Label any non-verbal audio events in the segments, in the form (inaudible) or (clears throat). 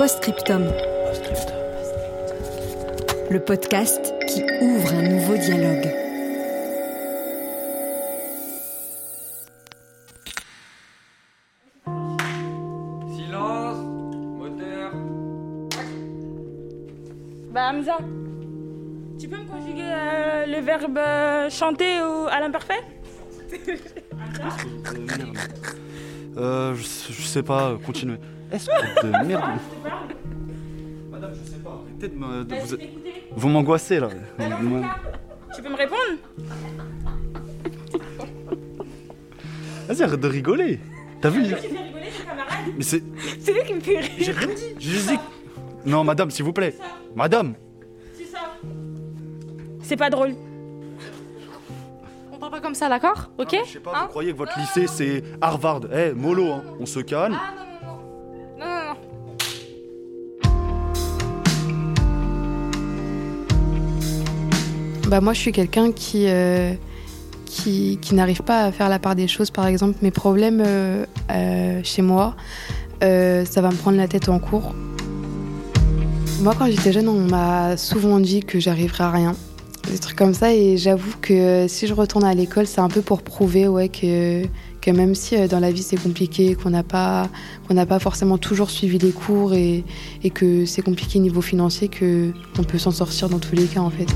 Postscriptum. Le podcast qui ouvre un nouveau dialogue. Silence Moteur Bah Hamza, tu peux me conjuguer euh, le verbe euh, chanter ou à l'imparfait? (laughs) Euh, je, sais- je sais pas, continuez. Est-ce que de merde Madame, je sais pas, arrêtez de me. de vous, vous m'angoissez là. Tu peux me répondre? Vas-y, arrête de rigoler. T'as vu Tu fais rigoler tes camarades Mais c'est. C'est lui qui me fait rire. J'ai rien dit. J'ai juste dit. Non, madame, s'il vous plaît. Madame C'est ça. C'est pas drôle. On parle pas comme ça, d'accord? Ok? Je sais pas, Hein? vous croyez que votre lycée c'est Harvard Eh, mollo, hein. On se calme. Ah non. Non, Bah moi je suis quelqu'un qui, euh, qui, qui n'arrive pas à faire la part des choses. Par exemple, mes problèmes euh, euh, chez moi, ça va me prendre la tête en cours. Moi quand j'étais jeune, on m'a souvent dit que j'arriverais à rien. Des trucs comme ça et j'avoue que si je retourne à l'école, c'est un peu pour prouver ouais, que, que même si dans la vie c'est compliqué, qu'on n'a pas, pas forcément toujours suivi les cours et, et que c'est compliqué niveau financier, que on peut s'en sortir dans tous les cas en fait.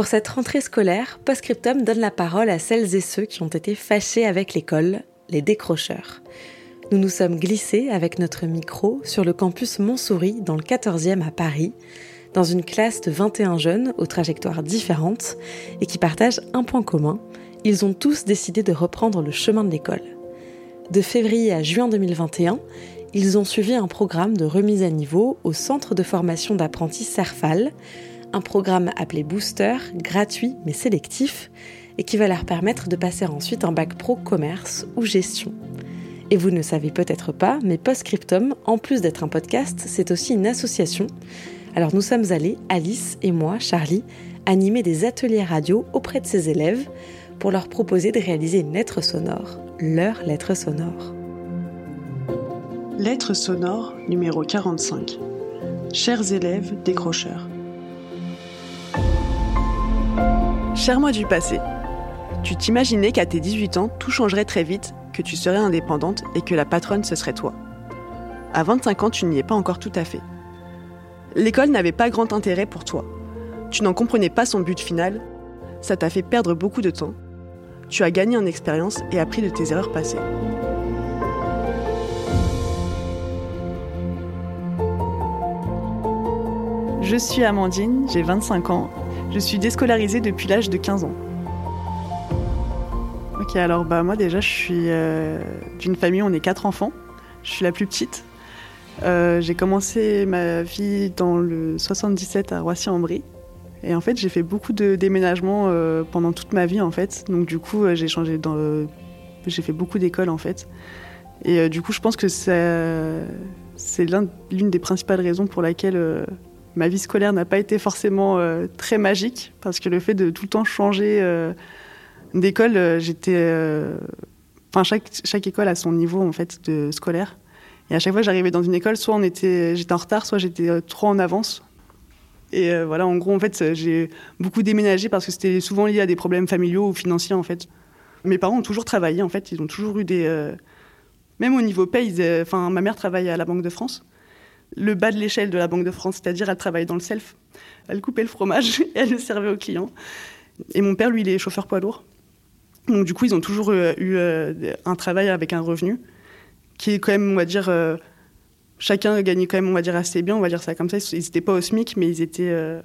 Pour cette rentrée scolaire, Postscriptum donne la parole à celles et ceux qui ont été fâchés avec l'école, les décrocheurs. Nous nous sommes glissés avec notre micro sur le campus Montsouris dans le 14e à Paris, dans une classe de 21 jeunes aux trajectoires différentes et qui partagent un point commun, ils ont tous décidé de reprendre le chemin de l'école. De février à juin 2021, ils ont suivi un programme de remise à niveau au centre de formation d'apprentis Serfal, un programme appelé Booster, gratuit mais sélectif, et qui va leur permettre de passer ensuite un bac pro commerce ou gestion. Et vous ne savez peut-être pas, mais Postscriptum, en plus d'être un podcast, c'est aussi une association. Alors nous sommes allés, Alice et moi, Charlie, animer des ateliers radio auprès de ces élèves pour leur proposer de réaliser une lettre sonore, leur lettre sonore. Lettre sonore numéro 45. Chers élèves décrocheurs. Cher moi du passé, tu t'imaginais qu'à tes 18 ans, tout changerait très vite, que tu serais indépendante et que la patronne ce serait toi. À 25 ans, tu n'y es pas encore tout à fait. L'école n'avait pas grand intérêt pour toi. Tu n'en comprenais pas son but final. Ça t'a fait perdre beaucoup de temps. Tu as gagné en expérience et appris de tes erreurs passées. Je suis Amandine, j'ai 25 ans. Je suis déscolarisée depuis l'âge de 15 ans. Ok, alors bah moi déjà je suis euh, d'une famille on est quatre enfants. Je suis la plus petite. Euh, j'ai commencé ma vie dans le 77 à Roissy-en-Brie. Et en fait j'ai fait beaucoup de déménagements euh, pendant toute ma vie en fait. Donc du coup j'ai changé dans... j'ai fait beaucoup d'écoles en fait. Et du coup je pense que c'est l'un- l'une des principales raisons pour laquelle ma vie scolaire n'a pas été forcément euh, très magique parce que le fait de tout le temps changer euh, d'école, euh, j'étais, enfin chaque école a son niveau en fait de scolaire. Et à chaque fois j'arrivais dans une école, soit j'étais en retard, soit j'étais trop en avance. Et voilà, en gros, en fait, j'ai beaucoup déménagé parce que c'était souvent lié à des problèmes familiaux ou financiers en fait. Mes parents ont toujours travaillé en fait, ils ont toujours eu des, même au niveau paye, enfin ma mère travaille à la Banque de France le bas de l'échelle de la Banque de France, c'est-à-dire elle travaille dans le self. Elle coupait le fromage (laughs) et elle le servait aux clients. Et mon père, lui, il est chauffeur poids lourd. Donc du coup, ils ont toujours euh, eu euh, un travail avec un revenu qui est quand même, on va dire, euh, chacun gagnait quand même, on va dire, assez bien, on va dire ça comme ça. Ils n'étaient pas au SMIC, mais ils étaient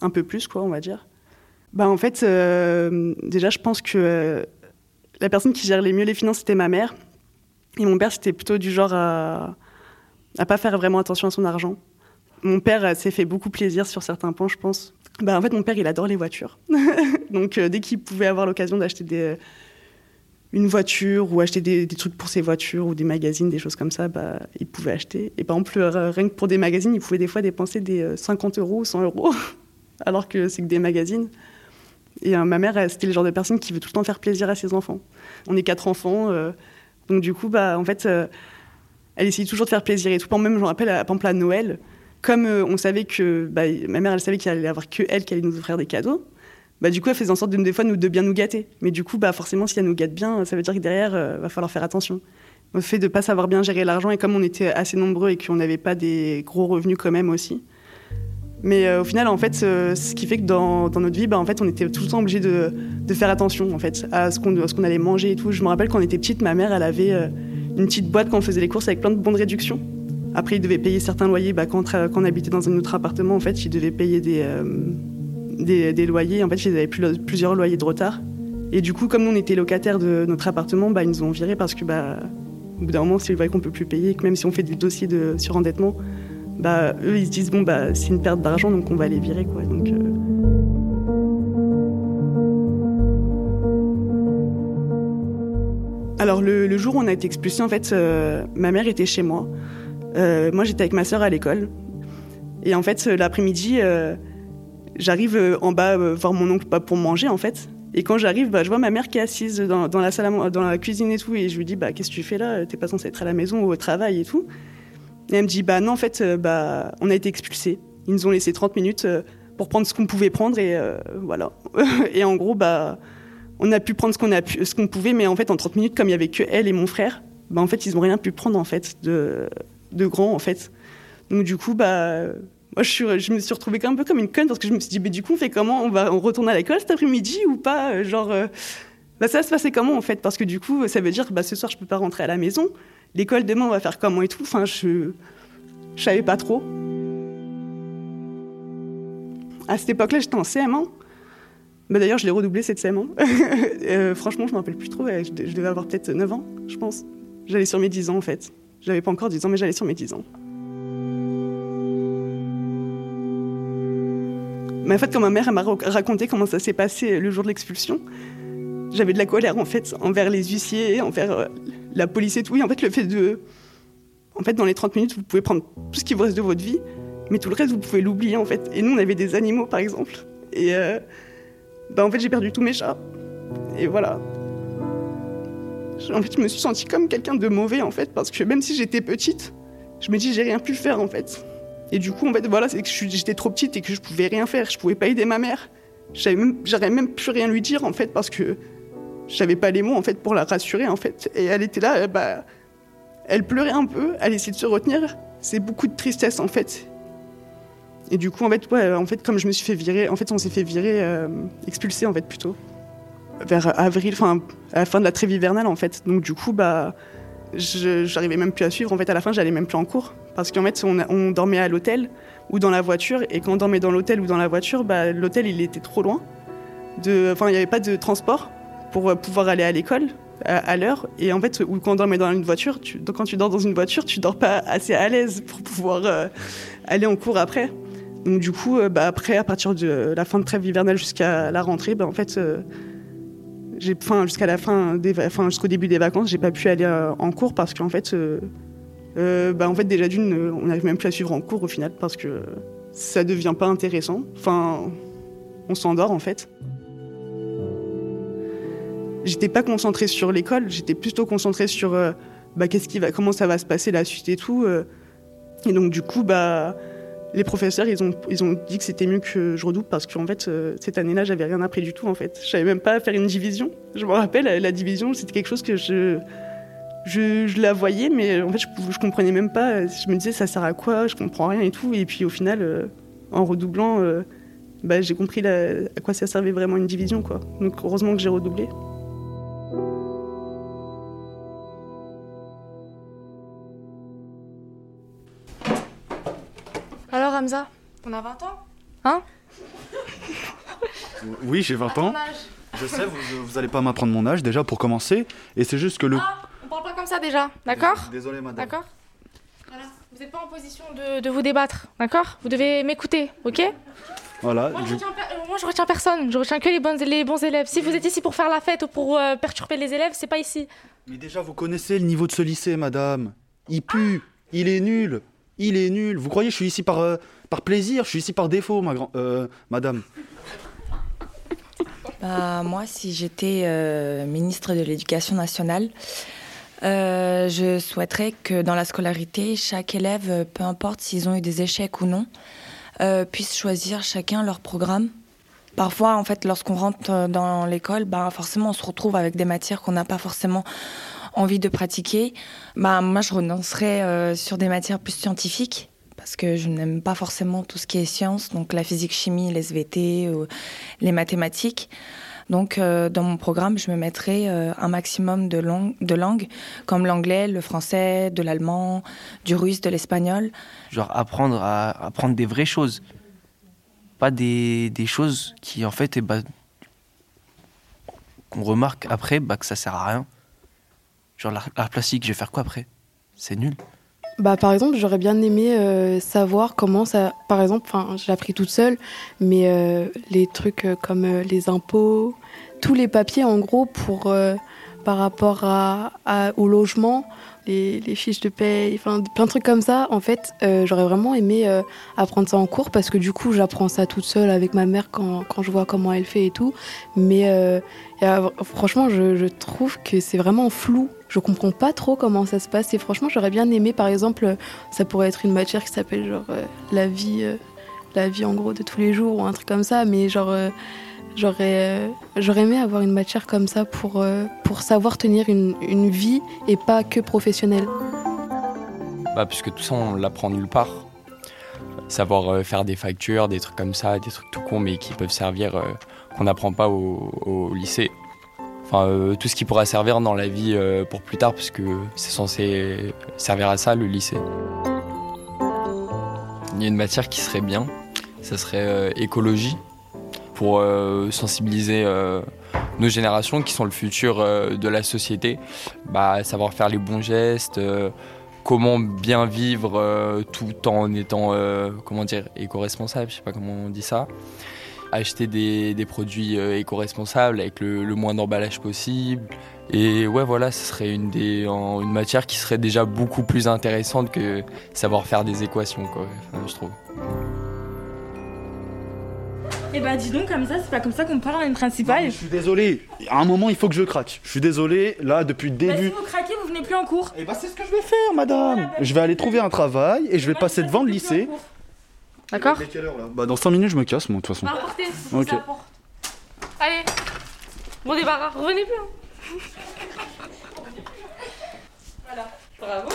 un peu plus, quoi, on va dire. Bah, en fait, déjà, je pense que la personne qui gère les mieux les finances, c'était ma mère. Et mon père, c'était plutôt du genre à ne pas faire vraiment attention à son argent. Mon père s'est fait beaucoup plaisir sur certains points, je pense. Bah, en fait, mon père, il adore les voitures. (laughs) Donc, dès qu'il pouvait avoir l'occasion d'acheter des une voiture ou acheter des, trucs pour ses voitures ou des magazines, des choses comme ça, bah, il pouvait acheter. Et par exemple, euh, rien que pour des magazines, il pouvait des fois dépenser des 50 euh, euros ou 100 euros, (laughs) alors que c'est que des magazines. Et euh, ma mère, c'était le genre de personne qui veut tout le temps faire plaisir à ses enfants. On est quatre enfants, donc du coup, bah, en fait, elle essayait toujours de faire plaisir. Et tout, même, je me rappelle, à, à Noël, comme on savait que bah, ma mère, elle savait qu'il allait avoir que elle qui allait nous offrir des cadeaux, bah, du coup, elle faisait en sorte de, des fois de bien nous gâter. Mais du coup, bah, forcément, si elle nous gâte bien, ça veut dire que derrière, il euh, va falloir faire attention. Le fait de ne pas savoir bien gérer l'argent, et comme on était assez nombreux et qu'on n'avait pas des gros revenus quand même aussi. Mais euh, au final, en fait, ce qui fait que dans, notre vie, en fait, on était tout le temps obligé de, faire attention en fait, à ce qu'on allait manger et tout. Je me rappelle quand on était petite, ma mère, elle avait euh, une petite boîte quand on faisait les courses avec plein de bons de réduction. Après, il devait payer certains loyers. Bah, quand, quand, on habitait dans un autre appartement, en fait, il devait payer des des, loyers. En fait, ils avaient plusieurs loyers de retard. Et du coup, comme nous, on était locataires de notre appartement, bah, ils nous ont virés parce que, bah, au bout d'un moment, s'ils voient qu'on peut plus payer, que même si on fait des dossiers de surendettement, bah, eux, ils se disent, bon, bah, c'est une perte d'argent, donc on va les virer, quoi. Euh. Alors, le, jour où on a été expulsés, en fait, euh, ma mère était chez moi. Euh, moi, j'étais avec ma sœur à l'école. Et en fait, l'après-midi, J'arrive euh, en bas euh, voir mon oncle pas pour manger en fait. Et quand j'arrive, bah, je vois ma mère qui est assise dans, la salle, dans la cuisine et tout, et je lui dis bah qu'est-ce que tu fais là? T'es pas censé être à la maison ou au travail et tout. Et elle me dit bah non en fait euh, bah on a été expulsés. Ils nous ont laissé 30 minutes pour prendre ce qu'on pouvait prendre et voilà. (laughs) et en gros bah on a pu prendre ce qu'on a pu, ce qu'on pouvait, mais en fait en 30 minutes comme il y avait que elle et mon frère, bah en fait ils ont rien pu prendre en fait de grand en fait. Donc du coup bah moi, je, me suis retrouvée un peu comme une conne parce que je me suis dit, du coup, on fait comment? On va on retourne à l'école cet après-midi ou pas? Genre, euh, bah, ça va se passer comment en fait? Parce que du coup, ça veut dire, bah, ce soir, je peux pas rentrer à la maison. L'école demain, on va faire comment et tout. Enfin, je, je savais pas trop. À cette époque-là, j'étais en CM1. Bah, D'ailleurs, je l'ai redoublé cette CM1. (laughs) euh, franchement, je me rappelle plus trop. Je, je devais avoir peut-être 9 ans, je pense. J'allais sur mes 10 ans en fait. J'avais pas encore 10 ans, mais j'allais sur mes 10 ans. Mais en fait, quand ma mère m'a raconté comment ça s'est passé le jour de l'expulsion, j'avais de la colère en fait envers les huissiers, envers euh, la police et tout. Et en fait, le fait de. En fait, dans les 30 minutes, vous pouvez prendre tout ce qui vous reste de votre vie, mais tout le reste, vous pouvez l'oublier en fait. Et nous, on avait des animaux par exemple. Et euh, bah, en fait, j'ai perdu tous mes chats. Et voilà. En fait, je me suis sentie comme quelqu'un de mauvais en fait, parce que même si j'étais petite, je me dis j'ai rien pu faire en fait. Et du coup, en fait, voilà, c'est que j'étais trop petite et que je pouvais rien faire. Je pouvais pas aider ma mère. J'avais même, j'aurais même plus rien lui dire, en fait, parce que j'avais pas les mots, en fait, pour la rassurer, en fait. Et elle était là, bah, elle pleurait un peu, elle essayait de se retenir. C'est beaucoup de tristesse, en fait. Et du coup, en fait, ouais, en fait, comme je me suis fait virer, en fait, on s'est fait virer, euh, expulser, en fait, plutôt. Vers avril, enfin, à la fin de la trêve hivernale, en fait. Donc, du coup, bah, j'arrivais même plus à suivre. En fait, à la fin, j'allais même plus en cours. Parce qu'en fait, on, dormait à l'hôtel ou dans la voiture. Et quand on dormait dans l'hôtel ou dans la voiture, bah, l'hôtel, il était trop loin. Enfin, il n'y avait pas de transport pour euh, pouvoir aller à l'école à, l'heure. Et en fait, ou quand on dormait dans une voiture, quand tu dors dans une voiture, tu dors pas assez à l'aise pour pouvoir euh, aller en cours après. Donc du coup, euh, bah, après, à partir de la fin de trêve hivernale jusqu'à la rentrée, bah, en fait, jusqu'à la fin, jusqu'au début des vacances, j'ai pas pu aller en cours parce qu'en fait, euh, bah, déjà d'une, euh, on n'arrive même plus à suivre en cours au final parce que ça devient pas intéressant. Enfin, on s'endort en fait. J'étais pas concentrée sur l'école, j'étais plutôt concentrée sur euh, qu'est-ce qui va, comment ça va se passer la suite et tout. et donc du coup, bah, les professeurs, ils ont, ils ont dit que c'était mieux que je redouble parce qu'en fait, cette année-là, j'avais rien appris du tout en fait. Je savais même pas faire une division. Je me rappelle, la division, c'était quelque chose que je je, la voyais, mais en fait, je, je, comprenais même pas. Je me disais, ça sert à quoi? Je comprends rien et tout. Et puis au final, euh, en redoublant, euh, bah, j'ai compris à quoi ça servait vraiment une division. Quoi. Donc heureusement que j'ai redoublé. Hamza On a 20 ans Hein (laughs) Oui, j'ai 20 ans. Ton âge Je sais, vous, vous allez pas m'apprendre mon âge déjà pour commencer. Et c'est juste que le. Ah, on parle pas comme ça déjà, d'accord Désolé, madame. D'accord Voilà. Vous n'êtes pas en position de, de vous débattre, d'accord? Vous devez m'écouter, ok? Voilà. moi je, je- retiens, euh, moi, je retiens personne, je retiens que les, bonnes, les bons élèves. Si vous êtes ici pour faire la fête ou pour euh, perturber les élèves, c'est pas ici. Mais déjà, vous connaissez le niveau de ce lycée, madame. Il pue. Il est nul. Il est nul. Vous croyez que je suis ici par, euh, par plaisir Je suis ici par défaut, euh, madame. Bah, moi, si j'étais euh, ministre de l'Éducation nationale, euh, je souhaiterais que dans la scolarité, chaque élève, peu importe s'ils ont eu des échecs ou non, puisse choisir chacun leur programme. Parfois, en fait, lorsqu'on rentre dans l'école, bah, forcément, on se retrouve avec des matières qu'on n'a pas forcément envie de pratiquer. Bah, moi, je renoncerais sur des matières plus scientifiques parce que je n'aime pas forcément tout ce qui est sciences, donc la physique, chimie, les SVT, les mathématiques. Donc, euh, dans mon programme, je me mettrai euh, un maximum de, lang- de langues, comme l'anglais, le français, de l'allemand, du russe, de l'espagnol. Genre apprendre à apprendre des vraies choses. Pas des, choses qui, en fait, eh ben, qu'on remarque après bah, que ça sert à rien. Genre l'art plastique, je vais faire quoi après? C'est nul. Bah, par exemple, j'aurais bien aimé euh, savoir comment ça. Par exemple, j'ai appris toute seule, mais euh, les trucs euh, comme euh, les impôts, tous les papiers en gros pour euh, par rapport à, à- au logement, les, les fiches de paye, enfin plein de trucs comme ça. En fait, j'aurais vraiment aimé apprendre ça en cours parce que du coup, j'apprends ça toute seule avec ma mère quand, quand je vois comment elle fait et tout. Mais y franchement, je, je trouve que c'est vraiment flou. Je comprends pas trop comment ça se passe et franchement, j'aurais bien aimé, par exemple, ça pourrait être une matière qui s'appelle genre euh, la vie, euh, la vie en gros de tous les jours ou un truc comme ça, mais genre euh, j'aurais, euh, j'aurais aimé avoir une matière comme ça pour euh, pour savoir tenir une, une vie et pas que professionnelle. Bah, puisque tout ça, on l'apprend nulle part. Savoir euh, faire des factures, des trucs comme ça, des trucs tout cons, mais qui peuvent servir, euh, qu'on n'apprend pas au lycée. Enfin, euh, tout ce qui pourra servir dans la vie euh, pour plus tard, puisque c'est censé servir à ça, le lycée. Il y a une matière qui serait bien, ça serait euh, écologie, pour sensibiliser nos générations qui sont le futur de la société, bah, savoir faire les bons gestes, comment bien vivre tout en étant, comment dire, éco-responsable, je sais pas comment on dit ça. Acheter des, des produits euh, éco-responsables avec le, le moins d'emballage possible. Et ouais, voilà, ce serait une, des, en- une matière qui serait déjà beaucoup plus intéressante que savoir faire des équations, quoi, enfin, je trouve. Et bah dis donc, comme ça, c'est pas comme ça qu'on parle à une principale. Je suis désolé. À un moment, il faut que je craque. Je suis désolé. Là, depuis le Bah, si début. vous craquez, vous venez plus en cours. Et bah, c'est ce que je vais faire, madame. Je vais aller trouver un travail et je vais passer devant le lycée. D'accord Il est quelle heure là? Bah, dans 5 minutes, je me casse, moi, de toute façon. Va rapporter, Ok. ça apporte. Allez, bon débarras, revenez plus. hein. voilà, bravo.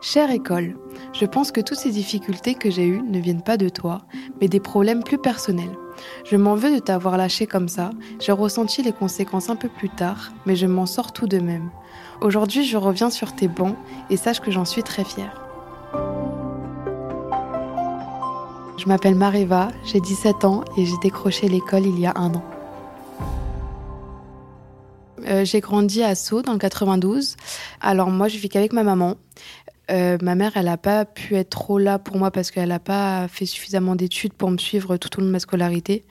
Chère école, je pense que toutes ces difficultés que j'ai eues ne viennent pas de toi, mais des problèmes plus personnels. Je m'en veux de t'avoir lâché comme ça, j'ai ressenti les conséquences un peu plus tard, mais je m'en sors tout de même. Aujourd'hui, je reviens sur tes bancs et sache que j'en suis très fière. Je m'appelle Mareva, j'ai 17 ans et j'ai décroché l'école il y a un an. Euh, j'ai grandi à Sceaux dans le 92. Alors moi, je vis qu'avec ma maman. Euh, ma mère, elle n'a pas pu être trop là pour moi parce qu'elle n'a pas fait suffisamment d'études pour me suivre tout au long de ma scolarité.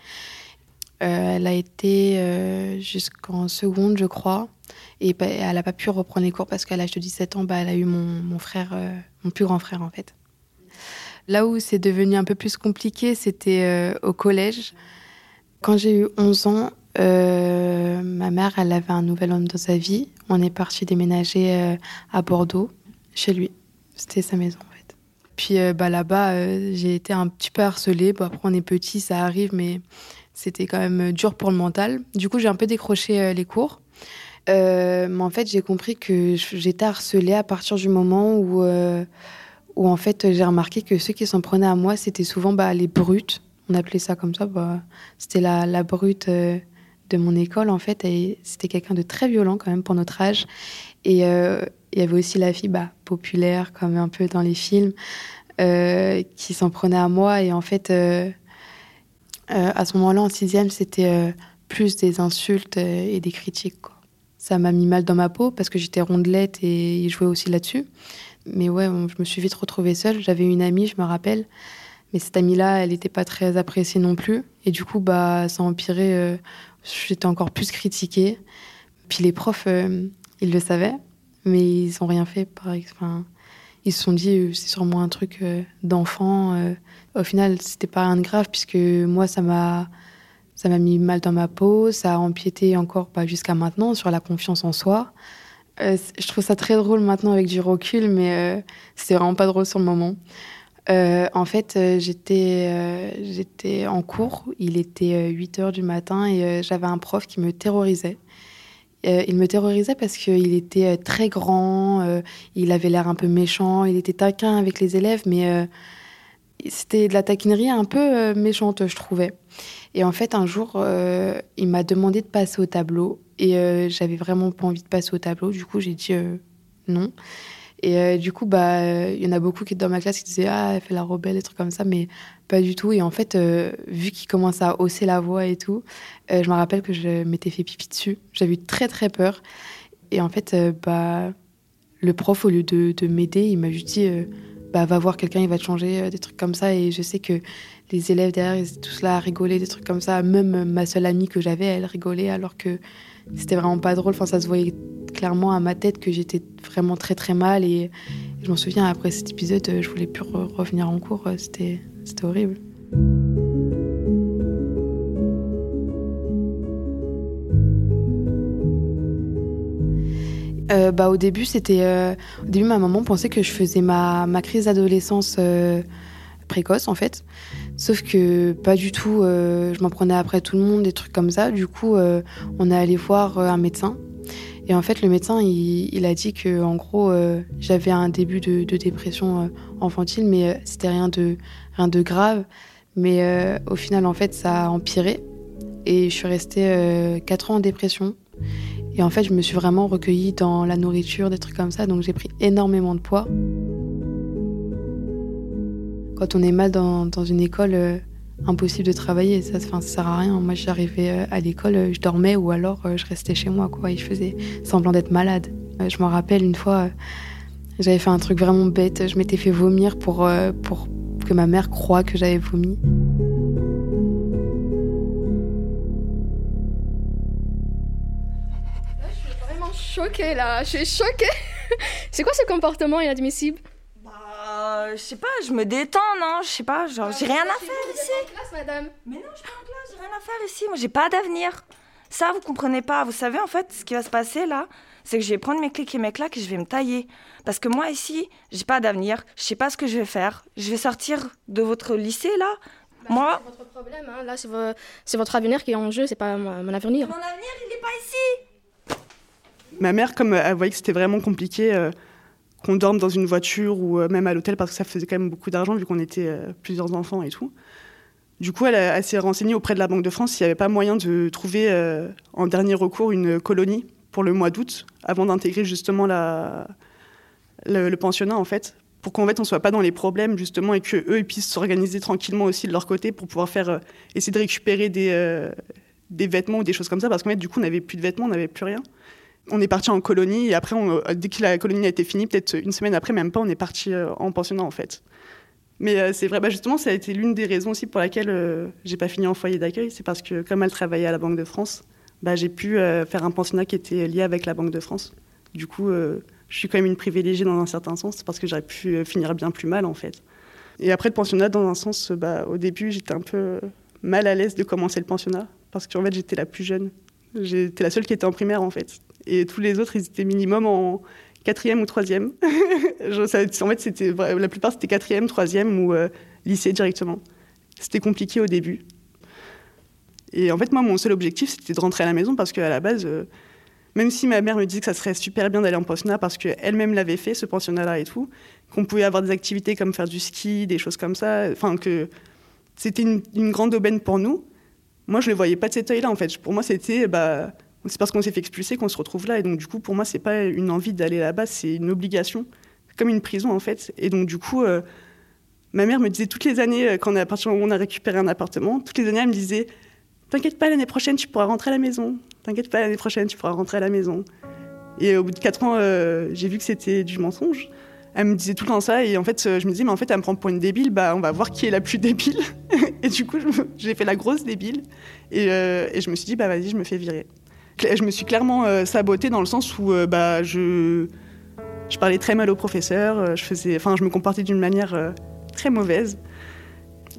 Euh, elle a été euh, jusqu'en seconde, je crois. Et elle n'a pas pu reprendre les cours parce qu'à l'âge de 17 ans, bah, elle a eu mon, frère, mon plus grand frère en fait. Là où c'est devenu un peu plus compliqué, c'était au collège. Quand j'ai eu 11 ans, ma mère, elle avait un nouvel homme dans sa vie. On est parti déménager à Bordeaux, chez lui. C'était sa maison, en fait. Puis euh, bah, là-bas, euh, j'ai été un petit peu harcelée. Bon, après, on est petit, ça arrive, mais c'était quand même dur pour le mental. Du coup, j'ai un peu décroché euh, les cours. Euh, mais en fait, j'ai compris que j'étais harcelée à partir du moment où, euh, où en fait, j'ai remarqué que ceux qui s'en prenaient à moi, c'était souvent bah, les brutes. On appelait ça comme ça. Bah, c'était la, la brute euh, de mon école, en fait, c'était quelqu'un de très violent quand même pour notre âge. Et euh, il y avait aussi la fille bah, populaire, comme un peu dans les films, euh, qui s'en prenait à moi. Et en fait, euh, à ce moment-là, en sixième, c'était plus des insultes et des critiques. Ça m'a mis mal dans ma peau parce que j'étais rondelette et il jouait aussi là-dessus. Mais ouais, je me suis vite retrouvée seule. J'avais une amie, je me rappelle. Mais cette amie-là, elle n'était pas très appréciée non plus. Et du coup, bah, ça a empiré. J'étais encore plus critiquée. Puis les profs, ils le savaient, mais ils n'ont rien fait. Par... Enfin, ils se sont dit, euh, c'est sûrement un truc euh, d'enfant. Euh. Au final, c'était pas rien de grave, puisque moi, ça m'a ça m'a mis mal dans ma peau, ça a empiété encore pas jusqu'à maintenant sur la confiance en soi. je trouve ça très drôle maintenant avec du recul, mais c'est vraiment pas drôle sur le moment. en fait, j'étais j'étais en cours, il était 8 heures du matin et j'avais un prof qui me terrorisait. Euh, il me terrorisait parce qu'il était euh, très grand, euh, il avait l'air un peu méchant, il était taquin avec les élèves, mais c'était de la taquinerie un peu méchante, je trouvais. Et en fait, un jour, il m'a demandé de passer au tableau et j'avais vraiment pas envie de passer au tableau. Du coup, j'ai dit non. Et euh, du coup, bah, il y en a beaucoup qui dans ma classe qui disaient Ah, elle fait la rebelle, des trucs comme ça, mais pas du tout. Et en fait, euh, vu qu'il commence à hausser la voix et tout, euh, je me rappelle que je m'étais fait pipi dessus. J'avais eu très, très peur. Et en fait, bah, le prof, au lieu de, de m'aider, il m'a juste dit bah, Va voir quelqu'un, il va te changer, des trucs comme ça. Et je sais que les élèves derrière, ils étaient tous là à rigoler, des trucs comme ça. Même ma seule amie que j'avais, elle rigolait alors que c'était vraiment pas drôle. Enfin, ça se voyait clairement à ma tête que j'étais vraiment très très mal. Et je m'en souviens, après cet épisode, je voulais plus revenir en cours. C'était horrible. Euh, bah, au début, c'était. Euh, au début, ma maman pensait que je faisais ma, ma crise d'adolescence euh, précoce, en fait. Sauf que pas du tout. je m'en prenais après tout le monde, des trucs comme ça. Du coup, on est allé voir un médecin et en fait, le médecin, il, a dit que, en gros, euh, j'avais un début de, dépression euh, enfantine, mais euh, c'était rien de, rien de grave. Mais au final, en fait, ça a empiré. Et je suis restée 4 ans en dépression. Et en fait, je me suis vraiment recueillie dans la nourriture, des trucs comme ça. Donc, j'ai pris énormément de poids. Quand on est mal dans, une école, impossible de travailler. Ça, ça sert à rien. Moi, j'arrivais euh, à l'école, euh, je dormais ou alors euh, je restais chez moi, quoi. Et je faisais semblant d'être malade. Je me rappelle une fois, j'avais fait un truc vraiment bête. Je m'étais fait vomir pour, pour que ma mère croie que j'avais vomi. je suis vraiment choquée là. Je suis choquée. (laughs) C'est quoi ce comportement inadmissible? Je sais pas, je me détends, non Je sais pas, genre, j'ai rien à faire ici. en classe, madame. Mais non, je suis pas en classe, j'ai rien à faire ici. Moi, j'ai pas d'avenir. Ça, vous comprenez pas. Vous savez, en fait, ce qui va se passer là, c'est que je vais prendre mes clics et mes claques et je vais me tailler. Parce que moi, ici, j'ai pas d'avenir. Je sais pas ce que je vais faire. Je vais sortir de votre lycée là. Bah, moi. C'est votre problème, hein. Là, c'est, votre avenir qui est en jeu, c'est pas mon, avenir. Mon avenir, il est pas ici. Ma mère, comme elle voyait que c'était vraiment compliqué. Euh, qu'on dorme dans une voiture ou euh, même à l'hôtel parce que ça faisait quand même beaucoup d'argent vu qu'on était euh, plusieurs enfants et tout. Du coup, elle, s'est renseignée auprès de la Banque de France s'il n'y avait pas moyen de trouver euh, en dernier recours une colonie pour le mois d'août avant d'intégrer justement la, le, pensionnat en fait pour qu'en fait on soit pas dans les problèmes justement et que eux puissent s'organiser tranquillement aussi de leur côté pour pouvoir faire essayer de récupérer des, des vêtements ou des choses comme ça parce qu'en fait du coup on n'avait plus de vêtements on n'avait plus rien on est parti en colonie et après, euh, dès que la colonie a été finie, peut-être une semaine après, même pas, on est parti euh, en pensionnat en fait. Mais euh, c'est vrai, bah, justement, ça a été l'une des raisons aussi pour laquelle j'ai pas fini en foyer d'accueil. C'est parce que comme elle travaillait à la Banque de France, bah, j'ai pu faire un pensionnat qui était lié avec la Banque de France. Du coup, je suis quand même une privilégiée dans un certain sens, parce que j'aurais pu finir bien plus mal en fait. Et après le pensionnat, dans un sens, bah, au début, j'étais un peu mal à l'aise de commencer le pensionnat, parce qu'en fait, j'étais la plus jeune. J'étais la seule qui était en primaire en fait. Et tous les autres, ils étaient minimum en quatrième ou troisième. (laughs) en fait, c'était, la plupart, c'était quatrième, troisième ou euh, lycée directement. C'était compliqué au début. Et en fait, moi, mon seul objectif, c'était de rentrer à la maison parce qu'à la base, euh, même si ma mère me disait que ça serait super bien d'aller en pensionnat parce qu'elle-même l'avait fait, ce pensionnat-là et tout, qu'on pouvait avoir des activités comme faire du ski, des choses comme ça, enfin que c'était une, une grande aubaine pour nous, moi, je le voyais pas de cet œil-là, en fait. Pour moi, c'était, bah, c'est parce qu'on s'est fait expulser qu'on se retrouve là. Et donc, du coup, pour moi, c'est pas une envie d'aller là-bas, c'est une obligation. Comme une prison, en fait. Et donc, du coup, euh, ma mère me disait toutes les années, euh, quand à partir du moment où on a récupéré un appartement, toutes les années, elle me disait T'inquiète pas, l'année prochaine, tu pourras rentrer à la maison. T'inquiète pas, l'année prochaine, tu pourras rentrer à la maison. Et au bout de quatre ans, euh, j'ai vu que c'était du mensonge. Elle me disait tout le temps ça, et en fait, je me disais, mais en fait, elle me prend pour une débile, bah, on va voir qui est la plus débile. (laughs) et du coup, j'ai fait la grosse débile, et, et, je me suis dit, bah vas-y, je me fais virer. Je me suis clairement euh, sabotée dans le sens où euh, bah, je, je parlais très mal au professeur, euh, je, faisais, enfin, je me comportais d'une manière très mauvaise.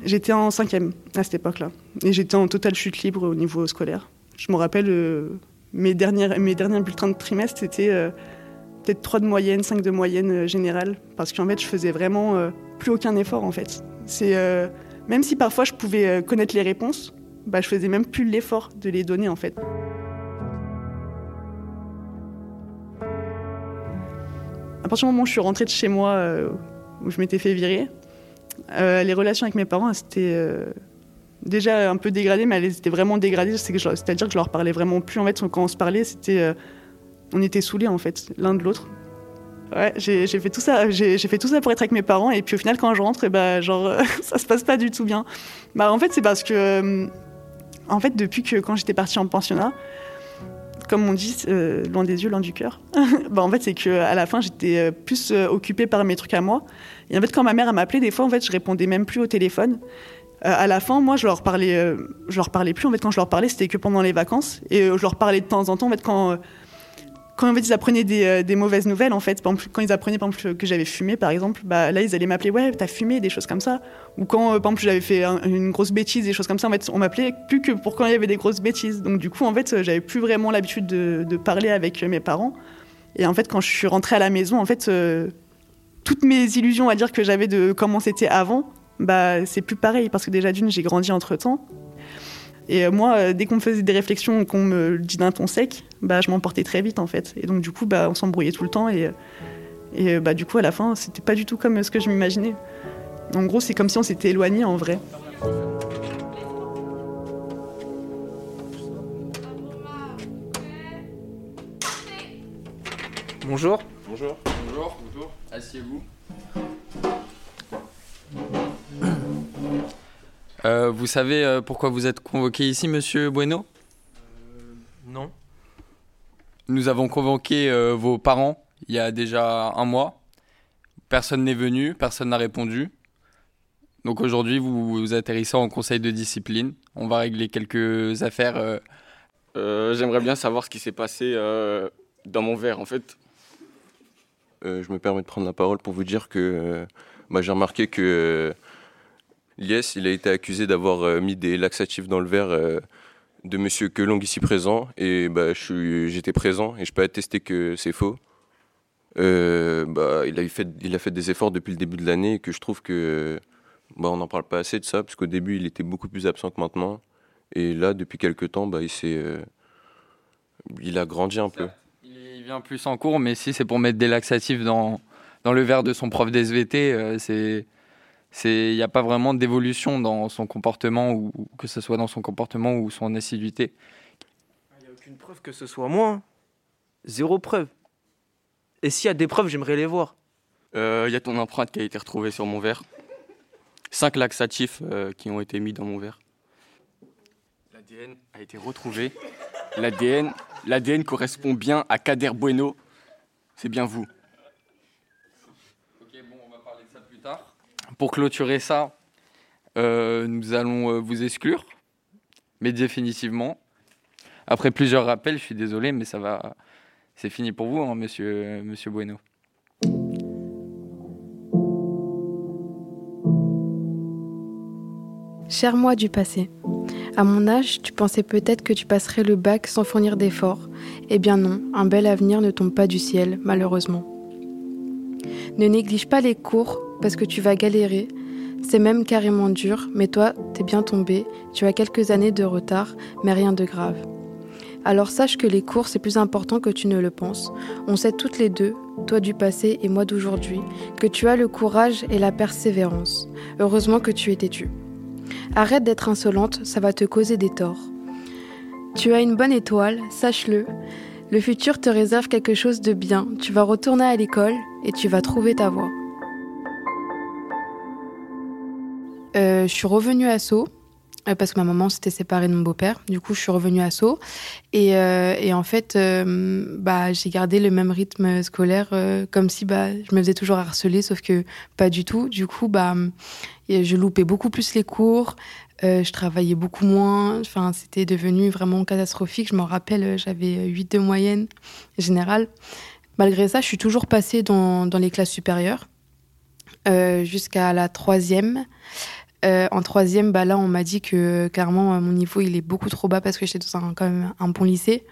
J'étais en cinquième à cette époque-là. Et j'étais en totale chute libre au niveau scolaire. Je me rappelle, mes, dernières, mes derniers bulletins de trimestre, c'était peut-être 3 de moyenne, 5 de moyenne générale. Parce qu'en fait, je faisais vraiment plus aucun effort, en fait. C'est, même si parfois je pouvais connaître les réponses, bah, je faisais même plus l'effort de les donner, en fait. À partir du moment où je suis rentrée de chez moi, euh, où je m'étais fait virer, euh, les relations avec mes parents, c'était euh, déjà un peu dégradées, mais elles étaient vraiment dégradées. C'est-à-dire que je leur parlais vraiment plus. En fait, quand on se parlait, c'était, on était saoulés en fait, l'un de l'autre. Ouais, j'ai fait tout ça. J'ai fait tout ça pour être avec mes parents, et puis au final, quand je rentre, et bah, genre, (laughs) ça se passe pas du tout bien. Bah, en fait, c'est parce que, en fait, depuis que quand j'étais partie en pensionnat, comme on dit, euh, loin des yeux, loin du cœur. (laughs) bah, en fait, c'est qu'à la fin, j'étais euh, plus euh, occupée par mes trucs à moi. Et en fait, quand ma mère m'appelait, des fois, en fait, je répondais même plus au téléphone. à la fin, moi, je leur parlais, je leur parlais plus. En fait, quand je leur parlais, c'était que pendant les vacances. Et je leur parlais de temps en temps. En fait, quand quand en fait, ils apprenaient des, des, mauvaises nouvelles, en fait, quand ils apprenaient par exemple, que j'avais fumé, par exemple, bah, là, ils allaient m'appeler, ouais, t'as fumé, des choses comme ça. Ou quand, par exemple, j'avais fait une grosse bêtise, des choses comme ça, en fait, on m'appelait plus que pour quand il y avait des grosses bêtises. Donc, du coup, en fait, j'avais plus vraiment l'habitude de, parler avec mes parents. Et en fait, quand je suis rentrée à la maison, en fait, euh, toutes mes illusions à dire que j'avais de comment c'était avant, bah, c'est plus pareil, parce que déjà, d'une, j'ai grandi entre temps. Et euh, moi, euh, dès qu'on me faisait des réflexions, qu'on me dit d'un ton sec, bah, je m'emportais très vite en fait. Et donc du coup, bah, on s'embrouillait tout le temps et, et bah, du coup, à la fin, c'était pas du tout comme ce que je m'imaginais. En gros, c'est comme si on s'était éloigné en vrai. Bonjour. Bonjour. Bonjour. Bonjour. Asseyez-vous. (clears throat) Euh, vous savez euh, pourquoi vous êtes convoqué ici, monsieur Bueno? Euh, Non. Nous avons convoqué vos parents il y a déjà un mois. Personne n'est venu, personne n'a répondu. Donc aujourd'hui, vous, vous atterrissez en conseil de discipline. On va régler quelques affaires. J'aimerais bien savoir ce qui s'est passé dans mon verre. En fait, je me permets de prendre la parole pour vous dire que bah, j'ai remarqué que Lies, il a été accusé d'avoir euh, mis des laxatifs dans le verre euh, de Monsieur Quelong ici présent. Et bah, j'étais présent et je peux attester que c'est faux. Euh, bah, il, a fait, il a fait des efforts depuis le début de l'année et que je trouve que bah, on n'en parle pas assez de ça, parce qu'au début, il était beaucoup plus absent que maintenant. Et là, depuis quelques temps, bah, il, il a grandi un peu. Il vient plus en cours, mais si c'est pour mettre des laxatifs dans, dans le verre de son prof d'SVT, c'est il n'y a pas vraiment d'évolution dans son comportement, ou que ce soit dans son comportement ou son assiduité. Il n'y a aucune preuve que ce soit moi. Hein. Zéro preuve. Et s'il y a des preuves, j'aimerais les voir. Euh, il y a ton empreinte qui a été retrouvée sur mon verre. Cinq laxatifs euh, qui ont été mis dans mon verre. L'ADN a été retrouvé. L'ADN, l'ADN correspond bien à Kader Bueno. C'est bien vous. Pour clôturer ça, euh, nous allons euh, vous exclure, mais définitivement. Après plusieurs rappels, je suis désolé, mais ça va. C'est fini pour vous, hein, monsieur, monsieur Bueno. Cher moi du passé, à mon âge, tu pensais peut-être que tu passerais le bac sans fournir d'efforts. Eh bien non, un bel avenir ne tombe pas du ciel, malheureusement. Ne néglige pas les cours parce que tu vas galérer. C'est même carrément dur, mais toi, t'es bien tombé, tu as quelques années de retard, mais rien de grave. Alors sache que les cours, c'est plus important que tu ne le penses. On sait toutes les deux, toi du passé et moi d'aujourd'hui, que tu as le courage et la persévérance. Heureusement que tu es têtu. Arrête d'être insolente, ça va te causer des torts. Tu as une bonne étoile, sache-le. Le futur te réserve quelque chose de bien. Tu vas retourner à l'école et tu vas trouver ta voie. Je suis revenue à Sceaux euh, parce que ma maman s'était séparée de mon beau-père. Du coup, je suis revenue à Sceaux. Et, euh, en fait, euh, bah, j'ai gardé le même rythme scolaire, euh, comme si bah, je me faisais toujours harceler, sauf que pas du tout. Du coup, bah, je loupais beaucoup plus les cours. euh, je travaillais beaucoup moins. Enfin, c'était devenu vraiment catastrophique. Je m'en rappelle, euh, j'avais 8 de moyenne générale. Malgré ça, je suis toujours passée dans, dans les classes supérieures euh, jusqu'à la troisième. Euh, en troisième, bah là, on m'a dit que carrément euh, mon niveau il est beaucoup trop bas parce que j'étais dans un, quand même un bon lycée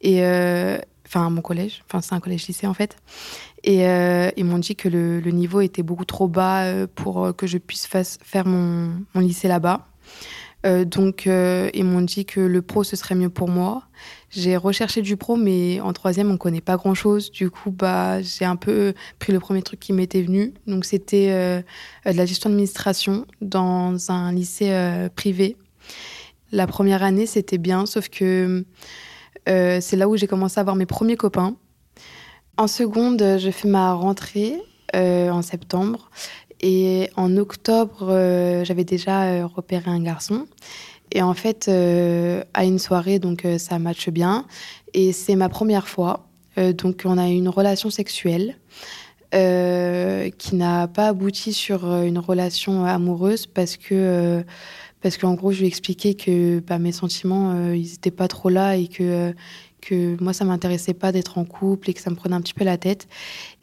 et euh, enfin mon collège, enfin c'est un collège-lycée en fait. Et ils m'ont dit que le, niveau était beaucoup trop bas pour que je puisse faire mon lycée là-bas. Euh, donc euh, ils m'ont dit que le pro ce serait mieux pour moi. J'ai recherché du pro, mais en troisième on connaît pas grand-chose. Du coup, bah j'ai un peu pris le premier truc qui m'était venu. Donc c'était euh, de la gestion d'administration dans un lycée privé. La première année c'était bien, sauf que c'est là où j'ai commencé à avoir mes premiers copains. En seconde, je fais ma rentrée en septembre. Et en octobre, euh, j'avais déjà euh, repéré un garçon. Et en fait, euh, à une soirée, donc ça matche bien. Et c'est ma première fois. Donc on a eu une relation sexuelle qui n'a pas abouti sur une relation amoureuse parce que parce qu'en gros je lui ai expliqué que bah, mes sentiments ils étaient pas trop là et que que moi ça m'intéressait pas d'être en couple et que ça me prenait un petit peu la tête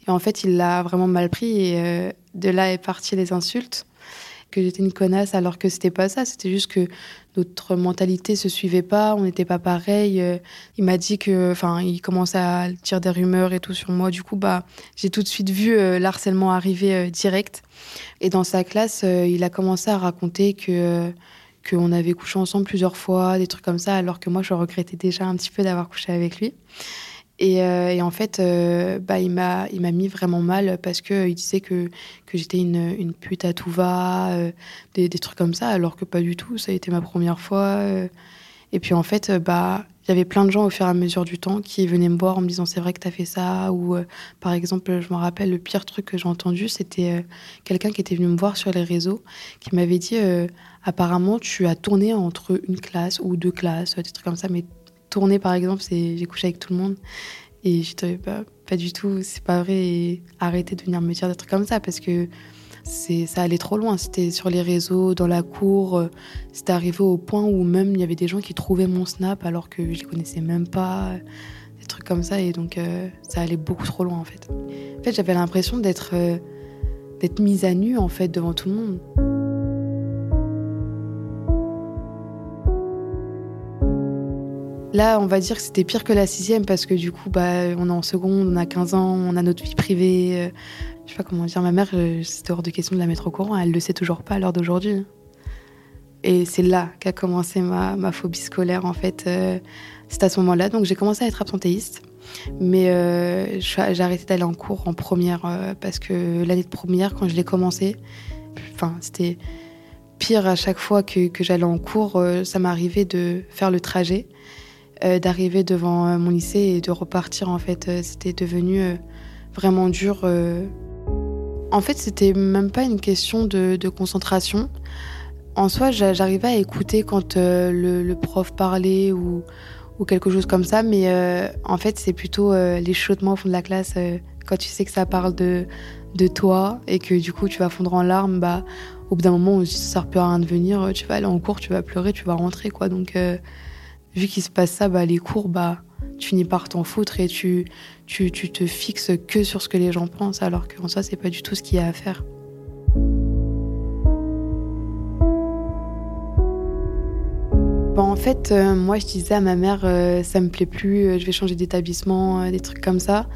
et en fait il l'a vraiment mal pris et euh, de là est parti les insultes que j'étais une connasse alors que c'était pas ça. C'était juste que notre mentalité se suivait pas on n'était pas pareil Euh, il m'a dit que enfin il commençait à dire des rumeurs et tout sur moi. Du coup bah j'ai tout de suite vu euh, l'harcèlement arriver euh, direct. Et dans sa classe il a commencé à raconter que qu'on avait couché ensemble plusieurs fois des trucs comme ça alors que moi je regrettais déjà un petit peu d'avoir couché avec lui et, euh, et en fait, euh, bah, il m'a mis vraiment mal parce que euh, il disait que, que j'étais une, une pute à tout va, euh, des, trucs comme ça, alors que pas du tout. Ça a été ma première fois. Et puis en fait, bah, il y avait plein de gens au fur et à mesure du temps qui venaient me voir en me disant c'est vrai que t'as fait ça. Ou par exemple, je me rappelle le pire truc que j'ai entendu, c'était quelqu'un qui était venu me voir sur les réseaux qui m'avait dit apparemment tu as tourné entre une classe ou deux classes, des trucs comme ça, mais tourner par exemple, j'ai couché avec tout le monde. Et j'étais bah, pas du tout, c'est pas vrai. Et arrêtez de venir me dire des trucs comme ça parce que c'est ça allait trop loin. C'était sur les réseaux, dans la cour. euh, C'était arrivé au point où même il y avait des gens qui trouvaient mon snap alors que je les connaissais même pas. euh, Des trucs comme ça. Et donc euh, ça allait beaucoup trop loin en fait. En fait, j'avais l'impression d'être d'être mise à nu en fait devant tout le monde. Là, on va dire que c'était pire que la sixième parce que du coup, bah, on est en seconde, on a 15 ans, on a notre vie privée. euh, je sais pas comment dire. Ma mère, euh, c'était hors de question de la mettre au courant. Elle le sait toujours pas à l'heure d'aujourd'hui. Et c'est là qu'a commencé ma, ma phobie scolaire, en fait. euh, c'est à ce moment-là. Donc, j'ai commencé à être absentéiste. Mais euh, j'ai arrêté d'aller en cours en première parce que l'année de première, quand je l'ai commencé, c'était pire à chaque fois que, j'allais en cours. ça m'arrivait de faire le trajet, d'arriver devant euh, mon lycée et de repartir. En fait, Euh, c'était devenu euh, vraiment dur. euh. En fait, c'était même pas une question de, concentration. En soi, j'a- j'arrivais à écouter quand euh, le, prof parlait ou, ou quelque chose comme ça, mais euh, en fait, c'est plutôt euh, les chuchotements au fond de la classe. euh, quand tu sais que ça parle de, de toi et que du coup tu vas fondre en larmes, bah, au bout d'un moment, ça sert plus à rien de venir, euh, tu vas aller en cours, tu vas pleurer, tu vas rentrer, quoi. Donc, euh, vu qu'il se passe ça, bah, les cours, bah, tu finis par t'en foutre et tu, tu, tu te fixes que sur ce que les gens pensent, alors qu'en soi, c'est pas du tout ce qu'il y a à faire. Bon, en fait, euh, moi, je disais à ma mère, euh, ça me plaît plus, euh, je vais changer d'établissement, euh, des trucs comme ça.